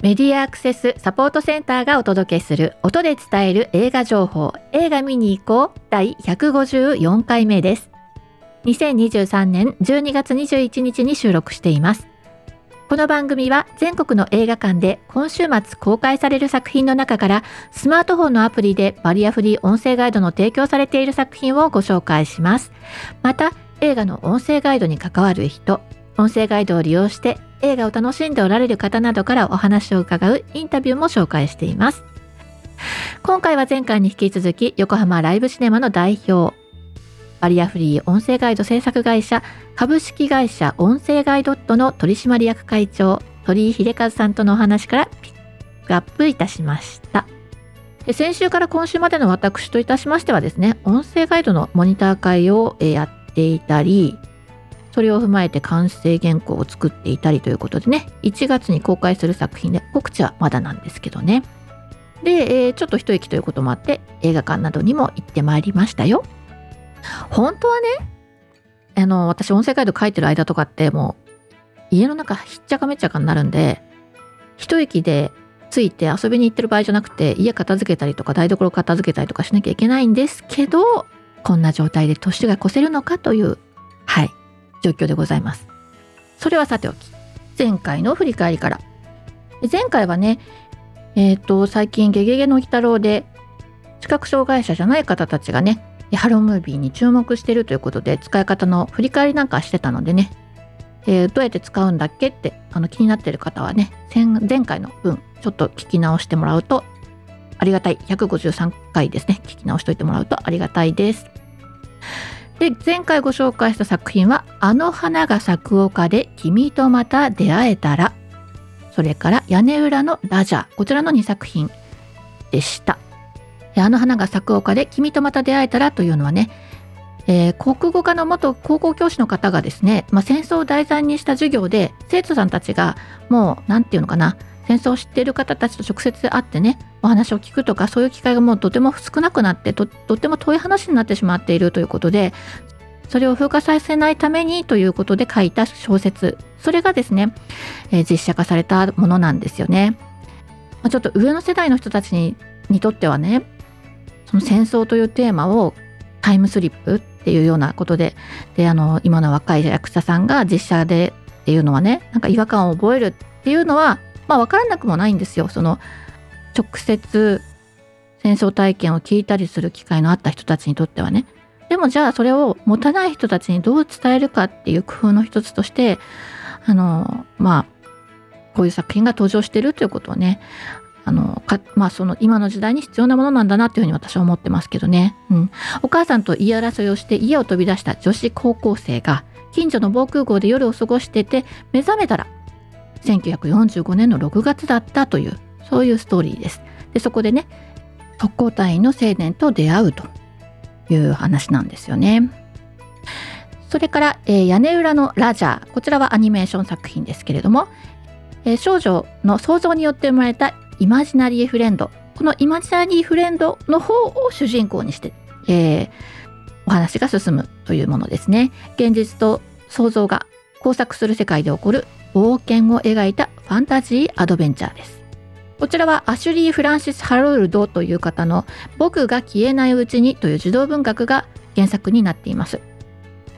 メディアアクセスサポートセンターがお届けする音で伝える映画情報。映画見に行こう第154回目です。2023年12月21日に収録しています。この番組は全国の映画館で今週末公開される作品の中からスマートフォンのアプリでバリアフリー音声ガイドの提供されている作品をご紹介します。また映画の音声ガイドに関わる人音声ガイドを利用して映画を楽しんでおられる方などからお話を伺うインタビューも紹介しています。今回は前回に引き続き横浜ライブシネマの代表、バリアフリー音声ガイド制作会社株式会社音声ガイドットの取締役会長鳥居秀和さんとのお話からピックアップいたしました。先週から今週までの私といたしましてはですね、音声ガイドのモニター会をやっていたり、それを踏まえて完成原稿を作っていたりということでね1月に公開する作品で告知はまだなんですけどね。で、えー、ちょっと一息ということもあって映画館などにも行ってまいりましたよ。本当はねあの私音声ガイド書いてる間とかってもう家の中ひっちゃかめっちゃかになるんで一息でついて遊びに行ってる場合じゃなくて家片付けたりとか台所片付けたりとかしなきゃいけないんですけどこんな状態で年が越せるのかというはい。状況でございます。それはさておき、前回の振り返りから。前回はね、えっ、と、最近ゲゲゲの鬼太郎で、視覚障害者じゃない方たちがね、ハロームービーに注目してるということで、使い方の振り返りなんかしてたのでね、えー、どうやって使うんだっけってあの気になってる方はね、前回の分、ちょっと聞き直してもらうとありがたい。153回ですね。聞き直しといてもらうとありがたいです。で前回ご紹介した作品は「あの花が咲く丘で君とまた出会えたら」それから「屋根裏のラジャー」こちらの2作品でした。あの花が咲く丘で君とまた出会えたらというのはね、えー、国語科の元高校教師の方がですね、まあ、戦争を題材にした授業で生徒さんたちがもう何て言うのかな戦争を知っている方たちと直接会ってねお話を聞くとかそういう機会がもうとても少なくなってとっても遠い話になってしまっているということでそれを風化させないためにということで書いた小説それがですね、えー、実写化されたものなんですよね。まあ、ちょっと上の世代の人たちににとってはねその戦争というテーマをタイムスリップっていうようなことでであの今の若い役者さんが実写でっていうのはねなんか違和感を覚えるっていうのはまあ分からなくもないんですよ。その直接戦争体験を聞いたりする機会のあった人たちにとってはね。でもじゃあそれを持たない人たちにどう伝えるかっていう工夫の一つとしてあのまあこういう作品が登場してるということをねあのかまあその今の時代に必要なものなんだなっていうふうに私は思ってますけどね、うん、お母さんと言い争いをして家を飛び出した女子高校生が近所の防空壕で夜を過ごしてて目覚めたら1945年の6月だったというそういうストーリーです。でそこでね特攻隊員の青年と出会うという話なんですよね。それから、えー、屋根裏のラジャーこちらはアニメーション作品ですけれども、えー、少女の想像によって生まれたイマジナリーフレンドこのイマジナリーフレンドの方を主人公にして、えー、お話が進むというものですね。現実と想像が交錯する世界で起こる冒険を描いたファンタジーアドベンチャーです。こちらはアシュリー・フランシス・ハロルドという方の僕が消えないうちにという児童文学が原作になっています。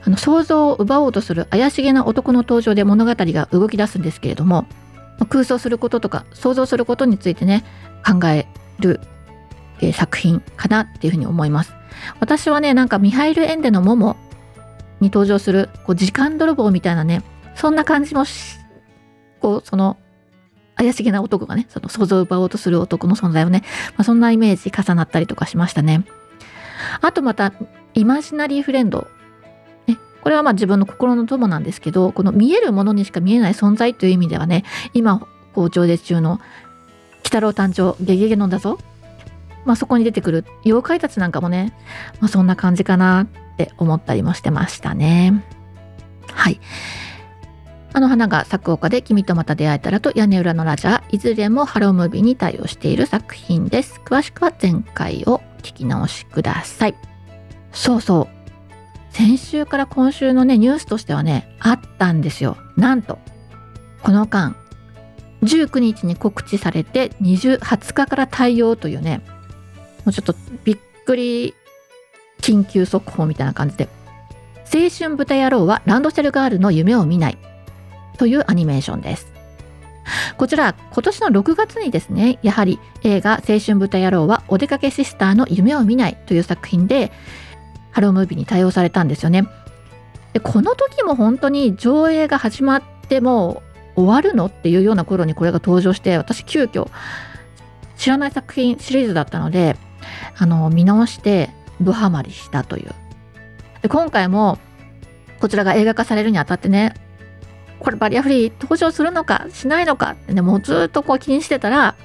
あの想像を奪おうとする怪しげな男の登場で物語が動き出すんですけれども空想することとか想像することについてね考える、えー、作品かなっていうふうに思います。私はねなんかミハイル・エンデのモモに登場するこう時間泥棒みたいなねそんな感じもこうその怪しげな男がねその想像を奪おうとする男の存在をね、まあ、そんなイメージ重なったりとかしましたねあとまたイマジナリーフレンド、ね、これはまあ自分の心の友なんですけどこの見えるものにしか見えない存在という意味ではね今こう上映中の「鬼太郎誕生ゲゲゲのんだぞ」まあ、そこに出てくる妖怪たちなんかもね、まあ、そんな感じかなって思ったりもしてましたね。はい。あの花が咲く丘で君とまた出会えたらと屋根裏のラジャーいずれもハロームービーに対応している作品です。詳しくは前回を聞き直しください。そうそう。先週から今週のねニュースとしてはねあったんですよ。なんとこの間19日に告知されて20 20日から対応というねもうちょっとびっくり緊急速報みたいな感じで。青春豚野郎はランドセルガールの夢を見ないというアニメーションです。こちら今年の6月にですねやはり映画青春豚野郎はお出かけシスターの夢を見ないという作品でハロームービーに対応されたんですよね。でこの時も本当に上映が始まっても終わるのっていうような頃にこれが登場して私急遽知らない作品シリーズだったのであの見直してドハマりしたという。で今回もこちらが映画化されるにあたってねこれバリアフリー登場するのかしないのかってねもうずっとこう気にしてたら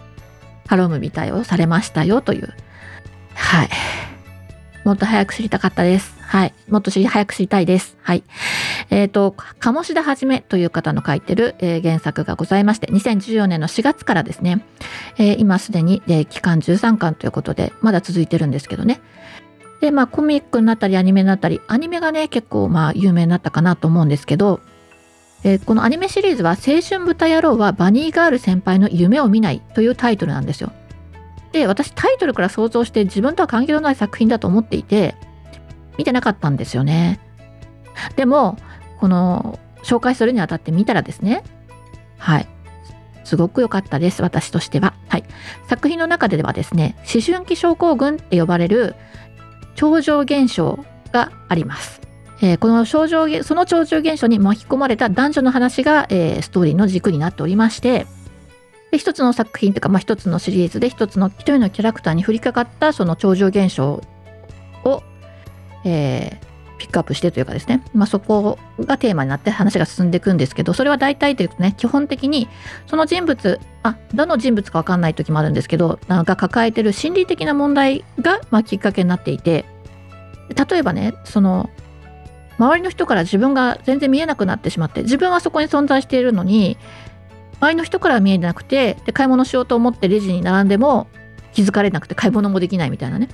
ハロームみ対応されましたよというはいもっと早く知りたかったですはい。もっと知り、早く知りたいです。はい。えっ、ー、と、鴨志田はじめという方の書いてる、えー、原作がございまして、2014年の4月からですね、えー、今すでに、えー、期間13巻ということで、まだ続いてるんですけどね。で、まあ、コミックになったり、アニメになったり、アニメがね、結構、まあ、有名になったかなと思うんですけど、えー、このアニメシリーズは、青春豚野郎はバニーガール先輩の夢を見ないというタイトルなんですよ。で、私タイトルから想像して自分とは関係のない作品だと思っていて、見てなかったんですよね。でも、この紹介するにあたって見たらですね、はい。すごく良かったです、私としては。はい。作品の中ではですね、思春期症候群って呼ばれる超常現象があります。えー、この症状その超常現象に巻き込まれた男女の話が、えー、ストーリーの軸になっておりまして一つの作品とか、まあ、一つのシリーズで一つの一人のキャラクターに降りかかったその超常現象をえー、ピックアップしてというかですね、まあ、そこがテーマになって話が進んでいくんですけどそれは大体というとね基本的にその人物あどの人物か分かんない時もあるんですけどなんか抱えてる心理的な問題が、まあ、きっかけになっていて例えばねその周りの人から自分が全然見えなくなってしまって自分はそこに存在しているのに周りの人からは見えなくてで買い物しようと思ってレジに並んでも気づかれなくて買い物もできないみたいなね。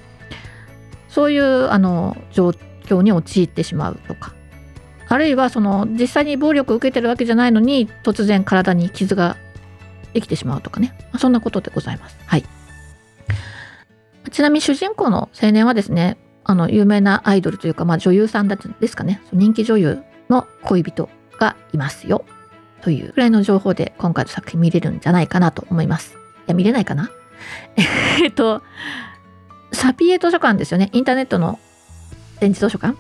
そういうあの状況に陥ってしまうとか。あるいはその実際に暴力を受けてるわけじゃないのに突然体に傷ができてしまうとかね。まそんなことでございます。はい、ちなみに主人公の青年はですねあの有名なアイドルというか、まあ、女優さんですかね人気女優の恋人がいますよというくらいの情報で今回の作品見れるんじゃないかなと思います。いや見れないかな？えっとサピエ図書館ですよね。インターネットの展示図書館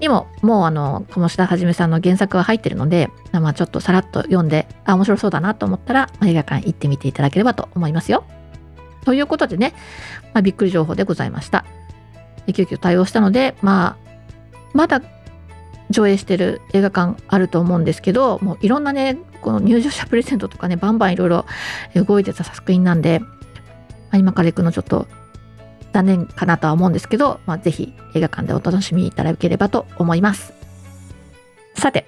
にももうあの鴨志田はじめさんの原作は入ってるので、まあ、ちょっとさらっと読んであ面白そうだなと思ったら、映画館行ってみていただければと思いますよ。ということでね、まあ、びっくり情報でございました。急遽対応したので、まあ、まだ上映してる映画館あると思うんですけどもういろんなねこの入場者プレゼントとかねバンバンいろいろ動いてた作品なんで、まあ、今から行くのちょっと残念かなとは思うんですけど、まあ、ぜひ映画館でお楽しみいただければと思います。さて、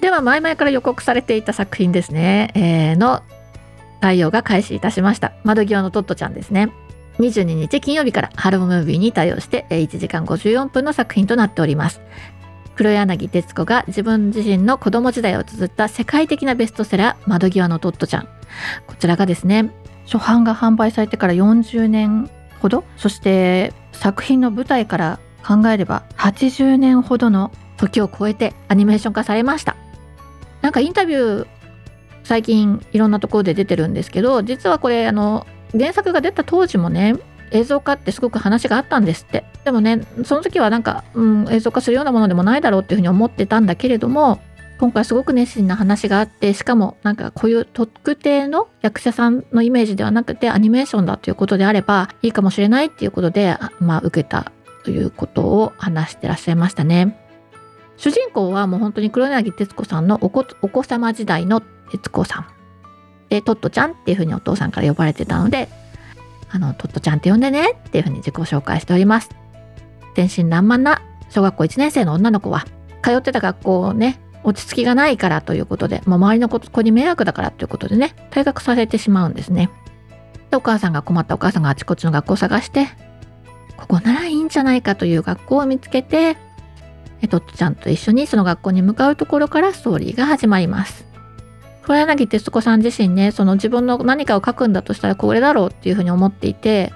では前々から予告されていた作品ですね、えー、の対応が開始いたしました。窓際のトットちゃんですね。22日金曜日からハロームービーに対応して1時間54分の作品となっております。黒柳徹子が自分自身の子供時代を綴った世界的なベストセラー窓際のトットちゃん。こちらがですね、初版が販売されてから40年ほど？そして作品の舞台から考えれば80年ほどの時を超えてアニメーション化されましたなんかインタビュー最近いろんなところで出てるんですけど実はこれあの原作が出た当時もね映像化ってすごく話があったんですってでもねその時はなんか、うん、映像化するようなものでもないだろうっていうふうに思ってたんだけれども今回すごく熱心な話があってしかもなんかこういう特定の役者さんのイメージではなくてアニメーションだということであればいいかもしれないっていうことでまあ受けたということを話してらっしゃいましたね。主人公はもう本当に黒柳徹子さんのお子お子様時代の徹子さんでトットちゃんっていうふうにお父さんから呼ばれてたのであのトットちゃんって呼んでねっていうふうに自己紹介しております。天真爛漫な小学校1年生の女の子は通ってた学校をね落ち着きがないからということで、まあ、周りの子に迷惑だからということでね退学させてしまうんですね。でお母さんが困ったお母さんがあちこちの学校を探してここならいいんじゃないかという学校を見つけてえとっちゃんと一緒にその学校に向かうところからストーリーが始まります。黒柳徹子さん自身ねその自分の何かを書くんだとしたらこれだろうっていうふうに思っていて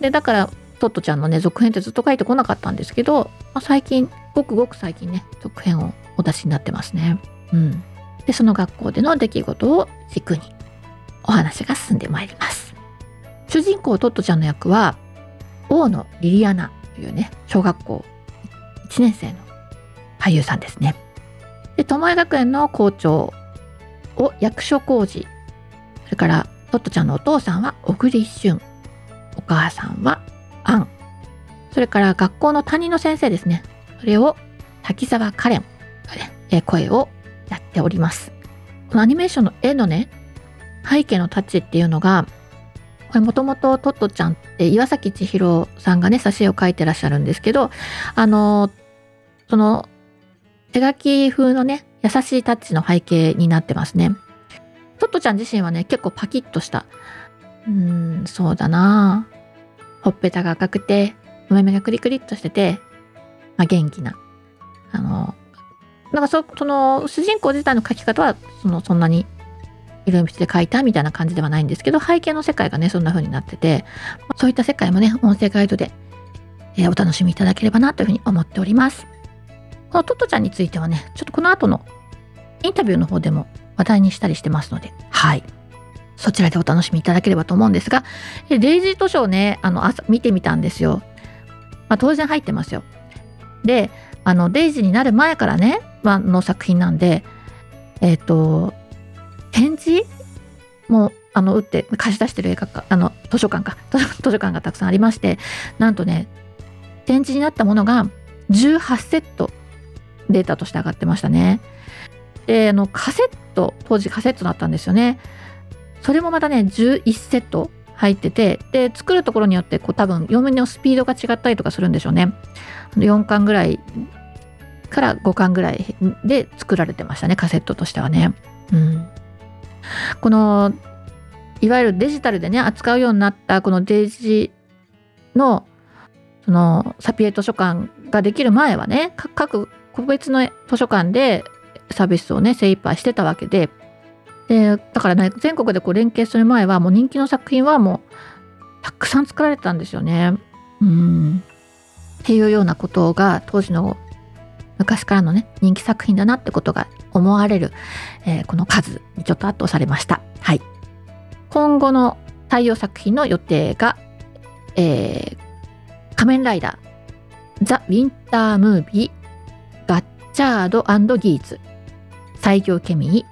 でだからトットちゃんのね続編ってずっと書いてこなかったんですけど、まあ、最近ごくごく最近ね続編をお出しになってますね。うん、でその学校での出来事を軸にお話が進んでまいります。主人公トットちゃんの役は大野リリアナというね小学校1年生の俳優さんですね。で巴学園の校長を役所広司それからトットちゃんのお父さんは小栗旬。お母さんはアン。それから学校の担任の先生ですね。それを滝沢カレン。がね声をやっております。このアニメーションの絵のね背景のタッチっていうのがこれもともとトットちゃんって岩崎千尋さんがね挿絵を描いてらっしゃるんですけどあのその手書き風のね優しいタッチの背景になってますね。トットちゃん自身はね結構パキッとした。うーんそうだな。ほっぺたが赤くてお目目がクリクリっとしてて、まあ、元気な。あのなんかそその主人公自体の描き方はそのそんなに色鉛筆で描いたみたいな感じではないんですけど背景の世界がねそんな風になっててそういった世界もね音声ガイドで、え、お楽しみいただければなというふうに思っております。このトットちゃんについてはねちょっとこの後のインタビューの方でも話題にしたりしてますのではい。そちらでお楽しみいただければと思うんですがデイジー図書をねあの朝見てみたんですよ、まあ、当然入ってますよ。であのデイジーになる前からね、まあの作品なんでえっ、ー、と展示？もあの打って貸し出してる映画かあの図書館か。図書館がたくさんありましてなんとね展示になったものが18セットデータとして上がってましたね。であのカセット当時カセットだったんですよね。それもまたね11セット入っててで作るところによってこう多分読みのスピードが違ったりとかするんでしょうね。4巻ぐらいから5巻ぐらいで作られてましたねカセットとしてはね。うん。このいわゆるデジタルでね扱うようになったこのデジのそのサピエ図書館ができる前はね各個別の図書館でサービスをね精一杯してたわけででだからね全国でこう連携する前はもう人気の作品はもうたくさん作られてたんですよね。うんっていうようなことが当時の昔からのね人気作品だなってことが思われる、えー、この数にちょっと圧倒されました。はい。今後の対応作品の予定が、えー、仮面ライダー、ザ・ウィンター・ムービー、チャードギーツ、最強ケミ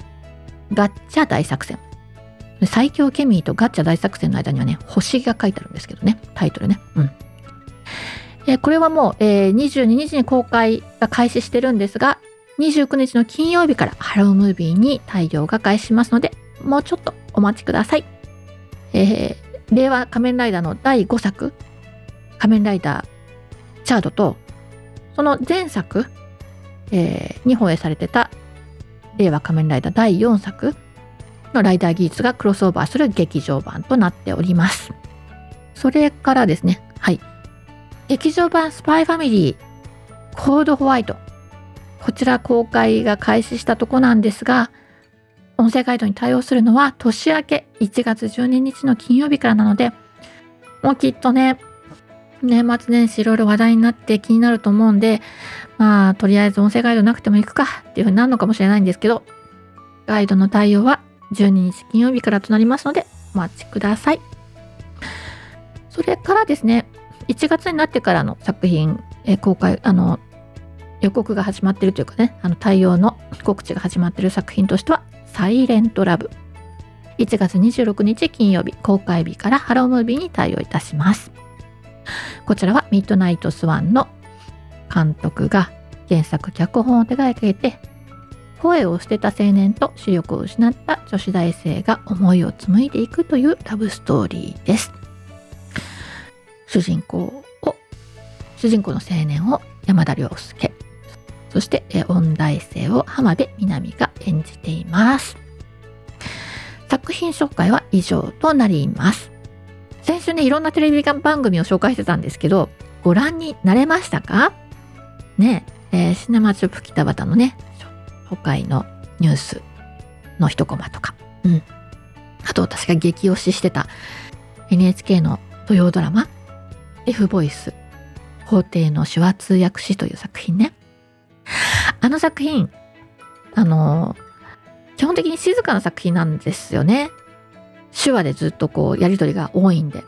ー、ガッチャ大作戦。最強ケミーとガッチャ大作戦の間にはね、星が書いてあるんですけどね、タイトルね。うん。え、これはもう、えー、22日に公開が開始してるんですが、29日の金曜日からハロームービーに対応が開始しますので、もうちょっとお待ちください。えー、令和仮面ライダーの第5作、仮面ライダーチャードと、その前作、えー、に放映されてた令和仮面ライダー第4作のライダー技術がクロスオーバーする劇場版となっております。それからですね、はい。劇場版スパイファミリーコードホワイトこちら公開が開始したとこなんですが、音声ガイドに対応するのは年明け1月12日の金曜日からなので、もうきっとね、年末年始いろいろ話題になって気になると思うんで、まあ、とりあえず音声ガイドなくても行くかっていうふうになるのかもしれないんですけど、ガイドの対応は12日金曜日からとなりますので、お待ちください。それからですね、1月になってからの作品、え公開、あの、予告が始まってるというかね、あの対応の告知が始まってる作品としては、サイレントラブ。1月26日金曜日公開日からハロームービーに対応いたします。こちらはミッドナイトスワンの監督が原作脚本を手がけて声を捨てた青年と視力を失った女子大生が思いを紡いでいくというラブストーリーです。主人公を主人公の青年を山田涼介そして、音大生を浜辺美波が演じています。作品紹介は以上となります。先週ね、いろんなテレビ番組を紹介してたんですけど、ご覧になれましたか？ねえ、ー、シネマチョップ北畑のね、紹介のニュースの一コマとか、うん。あと私が激推ししてた NHK の土曜ドラマ F ボイス法廷の手話通訳士という作品ね。あの作品、あの、基本的に静かな作品なんですよね。手話でずっとこうやりとりが多いんで。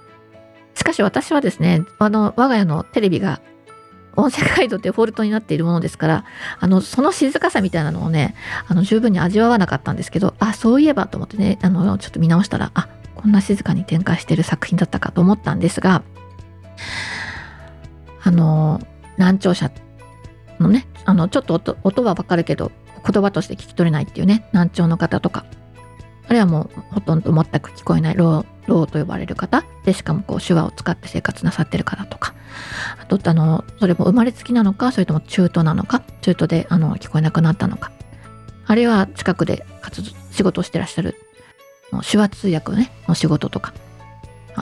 しかし私はですね、あの、我が家のテレビが音声ガイドデフォルトになっているものですから、あの、その静かさみたいなのをね、あの、十分に味わわなかったんですけど、あ、そういえばと思ってね、あの、ちょっと見直したら、あ、こんな静かに展開してる作品だったかと思ったんですが、あの、難聴者のね、あの、ちょっと音音はわかるけど、言葉として聞き取れないっていうね、難聴の方とか、あるいはもうほとんど全く聞こえないロー、と呼ばれる方。で、しかもこう手話を使って生活なさってる方とか、あと、あの、それも生まれつきなのか、それとも中途なのか、中途であの聞こえなくなったのか、あるいは近くで活動、仕事をしてらっしゃる、手話通訳のね、の仕事とか、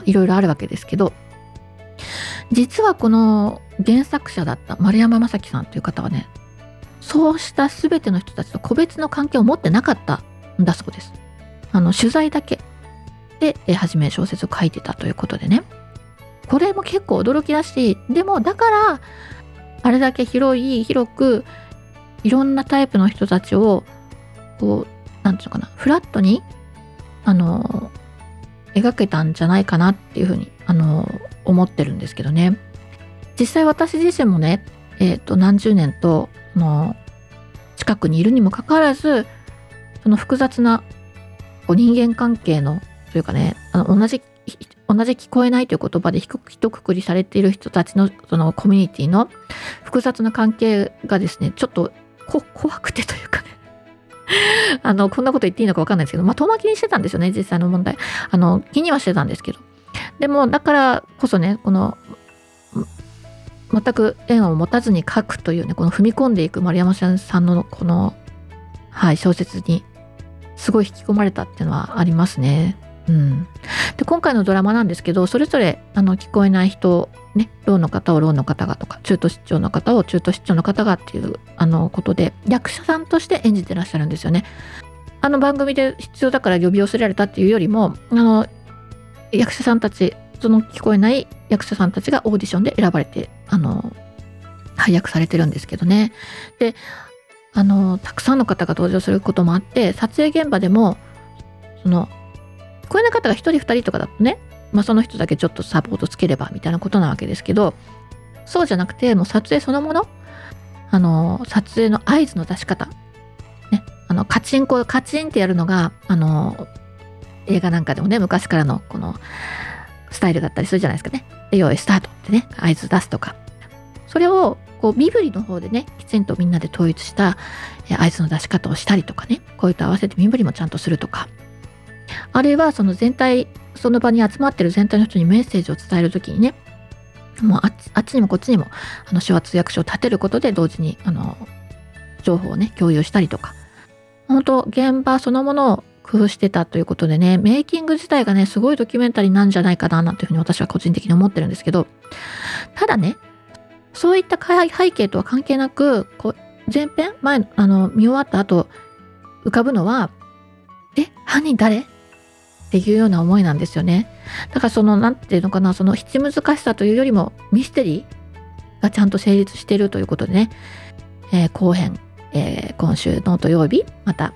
いろいろあるわけですけど、実はこの原作者だった丸山正樹さんという方はね、そうした全ての人たちと個別の関係を持ってなかったんだそうです。あの取材だけで、え初め小説を書いてたということでね。これも結構驚きだし、でもだから、あれだけ広い、広く、いろんなタイプの人たちを、こう、なんていうのかな、フラットに、あの、描けたんじゃないかなっていうふうに、あの、思ってるんですけどね。実際私自身もね、えっ、ー、と、何十年と、の、近くにいるにもかかわらず、その複雑なこう人間関係の、というかね、あの同じ、同じ聞こえないという言葉でひとくくりされている人たちのそのコミュニティの複雑な関係がですね、ちょっと怖くてというかね あの、こんなこと言っていいのかわかんないですけど、まあ、遠巻きにしてたんですよね、実際の問題。あの、気にはしてたんですけど。でも、だからこそね、この、全く縁を持たずに書くというね、この踏み込んでいく丸山さんのこの、はい、小説に、すごい引き込まれたっていうのはありますね。うん、で今回のドラマなんですけどそれぞれあの聞こえない人ねローの方をローの方がとか中途失調の方を中途失調の方がっていうあのことで役者さんとして演じてらっしゃるんですよね。あの番組で必要だから呼び寄せられたっていうよりもあの役者さんたちその聞こえない役者さんたちがオーディションで選ばれてあの配役されてるんですけどね。であのたくさんの方が登場することもあって撮影現場でもそのこえない方が1人2人とかだとね、まあ、その人だけちょっとサポートつければみたいなことなわけですけどそうじゃなくてもう撮影そのものあの撮影の合図の出し方、ね、あのカチンコカチンってやるのがあの映画なんかでもね昔からのこのスタイルだったりするじゃないですかね。で、用意スタートってね、合図出すとか。それを、こう、身振りの方でね、きちんとみんなで統一した合図の出し方をしたりとかね、こういうと合わせて身振りもちゃんとするとか。あるいは、その全体、その場に集まってる全体の人にメッセージを伝えるときにね、もうあっちにもこっちにも、あの、手話通訳書を立てることで同時に、あの、情報をね、共有したりとか。本当現場そのものを工夫してたということでね、メイキング自体がね、すごいドキュメンタリーなんじゃないかな、なんていうふうに私は個人的に思ってるんですけど、ただね、そういった背景とは関係なく、こう前編、前、あの、見終わった後、浮かぶのは、え、犯人誰？っていうような思いなんですよね。だからその、なんていうのかな、その、七難しさというよりも、ミステリーがちゃんと成立しているということでね、えー、後編、えー、今週の土曜日、また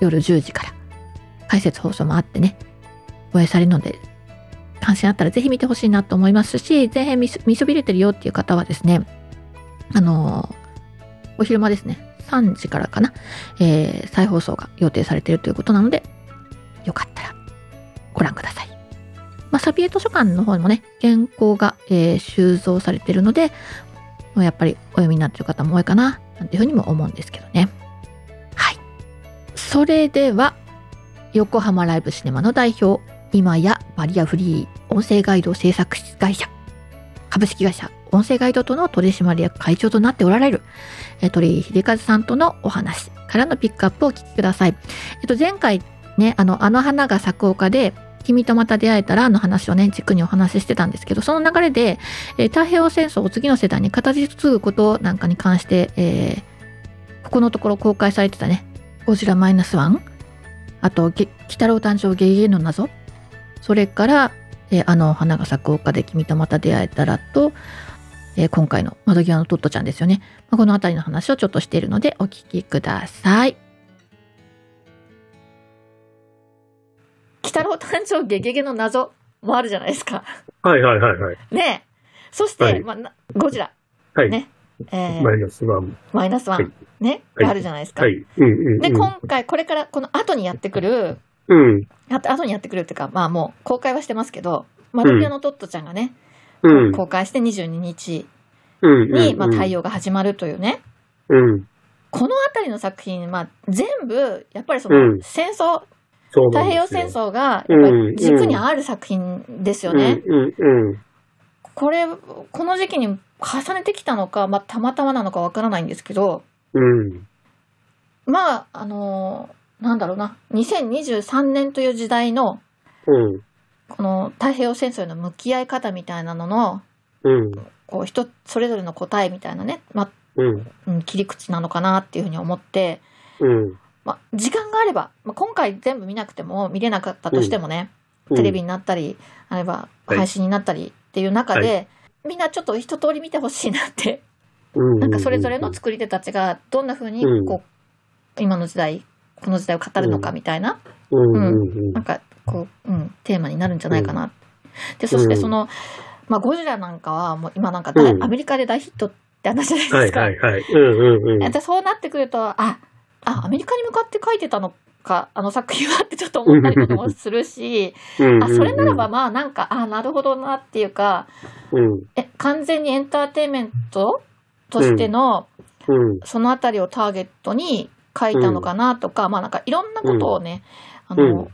夜10時から解説放送もあってね、放映されるので、関心あったらぜひ見てほしいなと思いますし、前編見そびれてるよっていう方はですね、あのー、お昼間ですね、3時からかな、えー、再放送が予定されているということなので、よかったらご覧ください。まあ、サビエ図書館の方にもね、原稿が、えー、収蔵されてるので、やっぱりお読みになってる方も多いかな、なんていうふうにも思うんですけどね。はい。それでは、横浜ライブシネマの代表、今やバリアフリー音声ガイド制作会社、株式会社音声ガイドとの取締役会長となっておられる、鳥居秀和さんとのお話からのピックアップをお聞きください。えっと、前回ね、あの、あの花が咲く丘で、君とまた出会えたらの話をね、軸にお話ししてたんですけど、その流れで、えー、太平洋戦争を次の世代に語り継ぐことなんかに関して、えー、ここのところ公開されてたね、ゴジラマイナスワンあと「鬼太郎誕生ゲゲゲの謎」それから「えーあの花が咲く丘で君とまた出会えたらと」えー今回の窓際のトットちゃんですよね、まあこの辺りの話をちょっとしているのでお聞きください。鬼太郎誕生ゲゲゲの謎もあるじゃないですか。はいはいはいはい。ねえ。そして、はいまあな、ゴジラ、はい。ねえーマイナスワン。マイナスワン、はいね、はいがあるじゃないですか。はい。うんうん、うん。で、今回、これから、この後にやってくる、うん。あと後にやってくるっていうか、まあもう公開はしてますけど、窓際のトットちゃんがね、うん。公開して22日うん。に、まあ、対応。応が始まるというね、うん。この辺りの作品、まあ、全部、やっぱりそうのん戦争、そう太平洋戦争が、やっぱり軸にある作品ですよね。うんうんうん。これ、この時期に重ねてきたのか、まあ、たまたまなのかわからないんですけど、うん。まあ、あのーなんだろうな、2023年という時代の、うん。この太平洋戦争への向き合い方みたいなのの、うん。こう人それぞれの答えみたいなね、まあうん。うん、切り口なのかなっていうふうに思って、うん。まあ、時間があれば、まあ、今回全部見なくても見れなかったとしてもね、テレビになったりあればはい配信になったりっていう中で、はみんなちょっと一通り見てほしいなって、うん。なんかそれぞれの作り手たちがどんなふうにうんこう、今の時代この時代を語るのかみたいな、うんなんかこう、うん、テーマになるんじゃないかな。でそしてその、まあ、ゴジラなんかはもう今なんかアメリカで大ヒットって話じゃないではいすか。はいはい。うんうんうん。でそうなってくるとああアメリカに向かって書いてたのかあの作品はってちょっと思ったりもするしあそれならばまあなんかあなるほどなっていうかうん。え完全にエンターテインメントとしての、うん。そのあたりをターゲットに書いたのかなとか、まあなんかいろんなことをね、あの、うん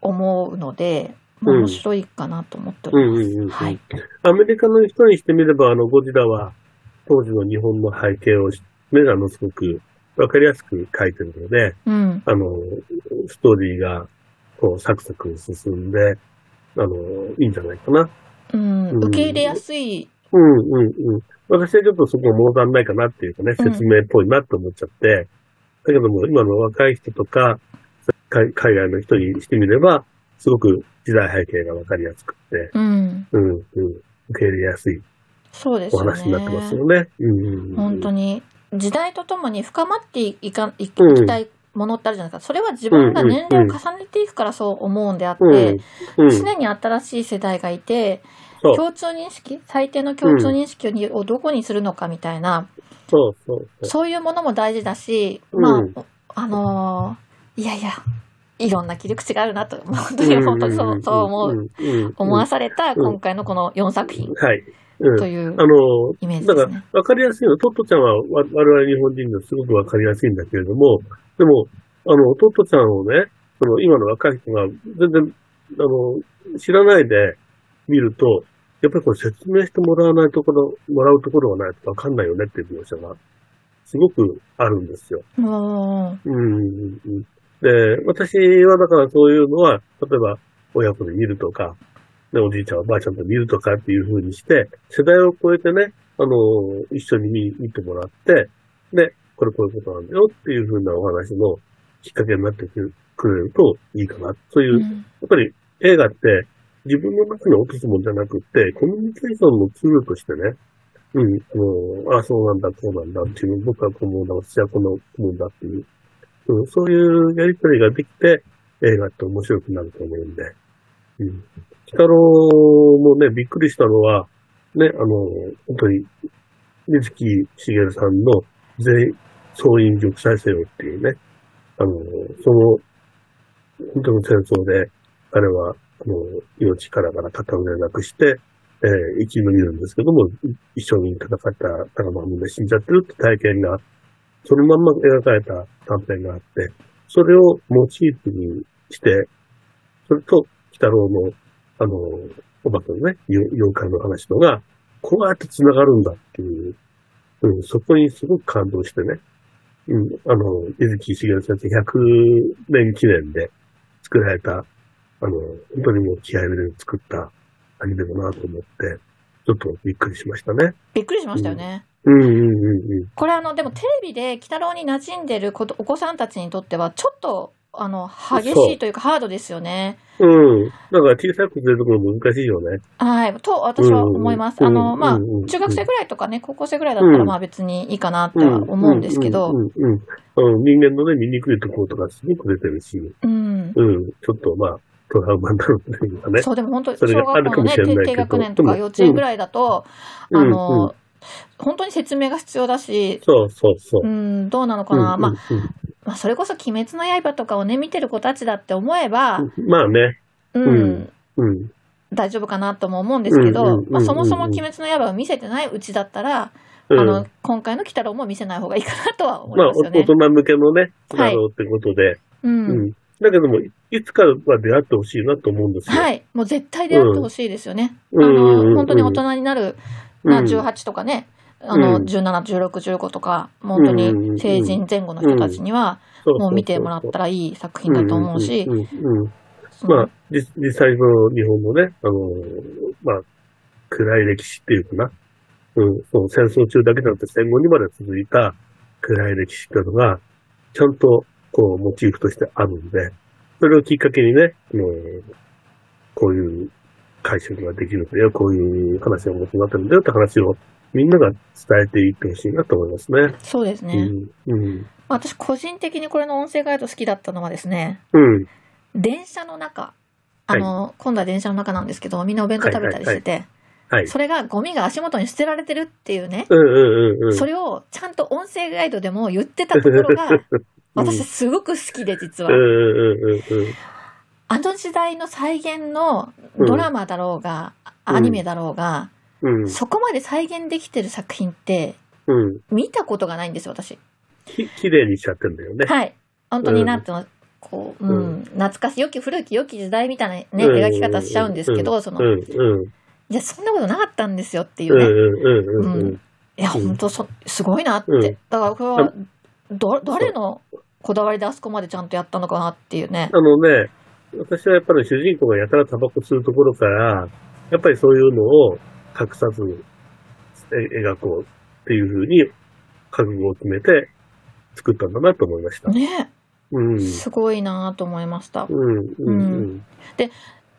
思うので、まあうん面白いかなと思っておうります。んうんうん。はい。アメリカの人にしてみれば、あの、ゴジラは、当時の日本の背景をし、ね、あの、すごくわかりやすく書いてるので、うん。あの、ストーリーが、こう、サクサク進んで、あの、いいんじゃないかな。うん。うん受け入れやすい。うんうんうん。私はちょっとそこ物足んないかなっていうかね、うん説明っぽいなって思っちゃって、だけども、今の若い人とか、海海外の人にしてみれば、すごく時代背景がわかりやすくって、うん。うんうん。受け入れやすいおそうですよね。話になってますよね。うんうんうん、本当に。時代とともに深まっていかいうんきたいものってあるじゃないですか。それは自分が年齢を重ねていくからそう思うんであって、うん。うん。常に新しい世代がいて、共通認識？最低の共通認識にをどこにするのかみたいな、そうそうそう。そういうものも大事だし、うんまあ、あのーいやいや、いろんな切り口があるなと、ま あ本当に本当にそう、そう思う、思わされたうん今回のこの4作品はい。うん。というあの、イメージだからですね。、わかりやすいの。トットちゃんはわ我々日本人ですごくわかりやすいんだけれども、でも、あの、トットちゃんをね、その今の若い人が全然、あの、知らないで見ると、やっぱりこれ説明してもらわないところ、もらうところがないとわかんないよねっていう描写が、すごくあるんですよ。もうん。で、私はだからそういうのは、例えば親子で見るとか、で、おじいちゃんおばあちゃんと見るとかっていう風にして、世代を超えてね、あの、一緒に見見てもらって、で、これこういうことなんだよっていう風なお話のきっかけになってくくれるといいかな。そういうう、やんっぱり映画って自分の中に落とすもんじゃなくって、コミュニケーションのツールとしてね、うん、あの、あ、そうなんだ、こうなんだっていう、僕はこう思うんだ、私はこの思うんだっていう、うん、そういうやりとりができて、映画って面白くなると思うんで。うん。鬼太郎もね、びっくりしたのは、ね、あの、本当に、水木しげるさんの全総員玉砕せよっていうね、あの、その、本当の戦争で、彼は、あの、命からから片腕なくして、えー生き延びるんですけども、一緒に戦った仲間がみんな死んじゃってるって体験が、そのまんま描かれた短編があって、それをモチーフにして、それと、鬼太郎の、あの、お化けのね、妖怪の話のが、こうやって繋がるんだっていう、うん、そこにすごく感動してね、うん、あの、水木しげる先生100年記念で作られた、あの、本当にもう気合い入れて作ったアニメだなと思って、ちょっとびっくりしましたね。びっくりしましたよね。うん。うんうんうん。これあの、でもテレビで鬼太郎に馴染んでる子お子さんたちにとっては、ちょっとあの、激しいというかハードですよね。うん。だから小さいこと出るところ難しいよね。はい。と、私は思います。うんあの、まあ中学生ぐらいとかね、高校生ぐらいだったら、うん。まあ別にいいかなっては思うんですけど。うん人間のね、醜いところとかすごく出てるし、うん。うん。ちょっとまあ、トラウマになるっていうかね。そう、でも本当小学校のね、低学年とか幼稚園ぐらいだと、うんあの、本当に説明が必要だし、そうそうそうう。ん、どうなのかな。まあ、うんまあ、それこそ鬼滅の刃とかをね、見てる子たちだって思えば、うんまあね。うん、うんうん。大丈夫かなとも思うんですけどまあ、そもそも鬼滅の刃を見せてないうちだったら、うんあの、今回の鬼太郎も見せない方がいいかなとは思いまあ、ますよね。大人向けのね、はいだろうってことで。う。うんん。だけども、いつかは出会ってほしいなと思うんですよ。はい。もう絶対出会ってほしいですよね。うん。あうんうんうん。の、本当に大人になる、うん。な18とかね、あの、うん。17、16、15とか、もう本当に成人前後の人たちには、もう見てもらったらいい作品だと思うし。まあ、実実際の日本のね、あの、まあ、暗い歴史っていうかな。うん、そう、戦争中だけじゃなくて戦後にまで続いた暗い歴史っていうのが、ちゃんと、こう、モチーフとしてあるんで、それをきっかけにね、あのこういう解釈ができるんだよ、こういう話が元になってるんだよって話をみんなが伝えていってほしいなと思いますね。そうですね。うん。うん。私個人的にこれの音声ガイド好きだったのはですね、うん。電車の中、あの、今度は電車の中なんですけど、みんなお弁当食べたりしてて、はい。それがゴミが足元に捨てられてるっていうね、うんうんうんうん。それをちゃんと音声ガイドでも言ってたところが、私すごく好きで実はうん。うんうんうん。あの時代の再現のドラマだろうが、うんアニメだろうが、うん。そこまで再現できてる作品ってうん。見たことがないんですよ、私。き、綺麗にしちゃってんだよね。はい。本当にうんなんてこう、う、うん懐かしい、良き古き良き時代みたいなね、うん描き方しちゃうんですけど、その、うんうん。いや、そんなことなかったんですよっていううんね。うんうんうんうん。いや、うん本当そ、すごいなって。うんだからこれは、ど、誰のこだわりであそこまでちゃんとやったのかなっていうね。あのね、私はやっぱり主人公がやたらタバコ吸うところから、やっぱりそういうのを隠さずえ描こうっていうふうに覚悟を決めて作ったんだなと思いました。ねうん。すごいなと思いました。うん、うん、うん。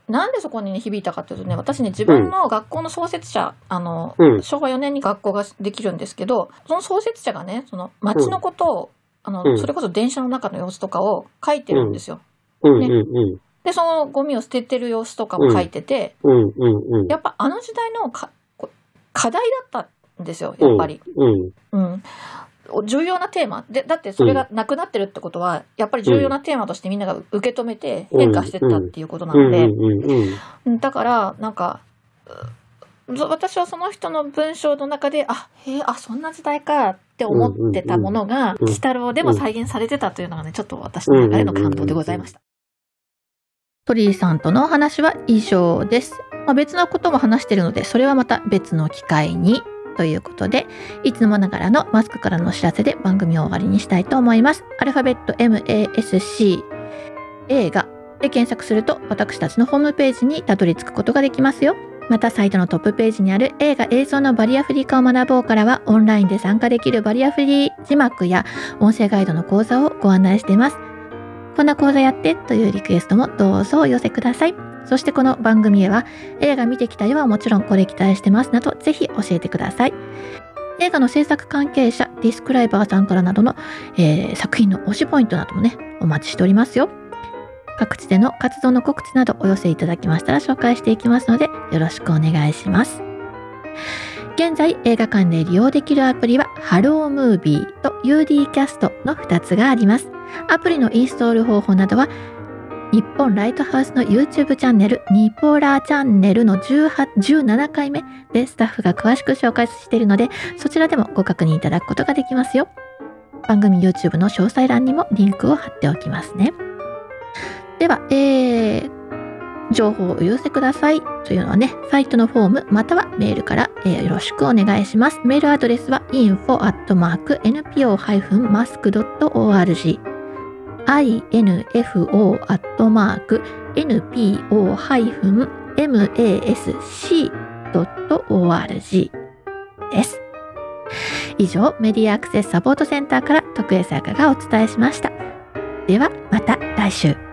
なんでそこにね、響いたかというとね、私ね、自分の学校の創設者、あの、うん。昭和4年に学校ができるんですけど、その創設者がね、その街のことを、あの、うん。それこそ電車の中の様子とかを書いてるんですよ。うん、うん、ね。うん。で、そのゴミを捨ててる様子とかも書いてて、うん、うん、うん。やっぱあの時代の課題だったんですよ、やっぱり。うん、うん。重要なテーマ。で、だってそれがなくなってるってことは、やっぱり重要なテーマとしてみんなが受け止めて変化してったっていうことなうん、ので。だから、なんか、う私はその人の文章の中で、あ、へえ、あ、そんな時代かって思ってたものが、うん鬼太郎でも再現されてたというのがね、ちょっと私の中での感動でございました。鳥居さんとのお話は以上です。まあ、別のことも話しているので、それはまた別の機会に。ということで、いつもながらのマスクからのお知らせで番組を終わりにしたいと思います。アルファベット MASC 映画で検索すると私たちのホームページにたどり着くことができますよ。またサイトのトップページにある映画映像のバリアフリー化を学ぼうからはオンラインで参加できるバリアフリー字幕や音声ガイドの講座をご案内しています。こんな講座やってというリクエストもどうぞお寄せください。そしてこの番組へは映画見てきたよはもちろんこれ期待してますなどぜひ教えてください。映画の制作関係者、ディスクライバーさんからなどの、えー作品の推しポイントなどもね、お待ちしておりますよ。各地での活動の告知などお寄せいただきましたら紹介していきますのでよろしくお願いします。現在映画館で利用できるアプリはハロームービーと UD キャストの2つがあります。アプリのインストール方法などは日本ライトハウスの YouTube チャンネルニポラチャンネルの17回目でスタッフが詳しく紹介しているのでそちらでもご確認いただくことができますよ。番組 YouTube の詳細欄にもリンクを貼っておきますね。では、えー、情報をお寄せくださいというのはね、サイトのフォームまたはメールから、えーよろしくお願いします。メールアドレスは info.npo-mask.org info.npo-masc.org です。以上、メディアアクセスサポートセンターから徳江さやかがお伝えしました。では、また来週。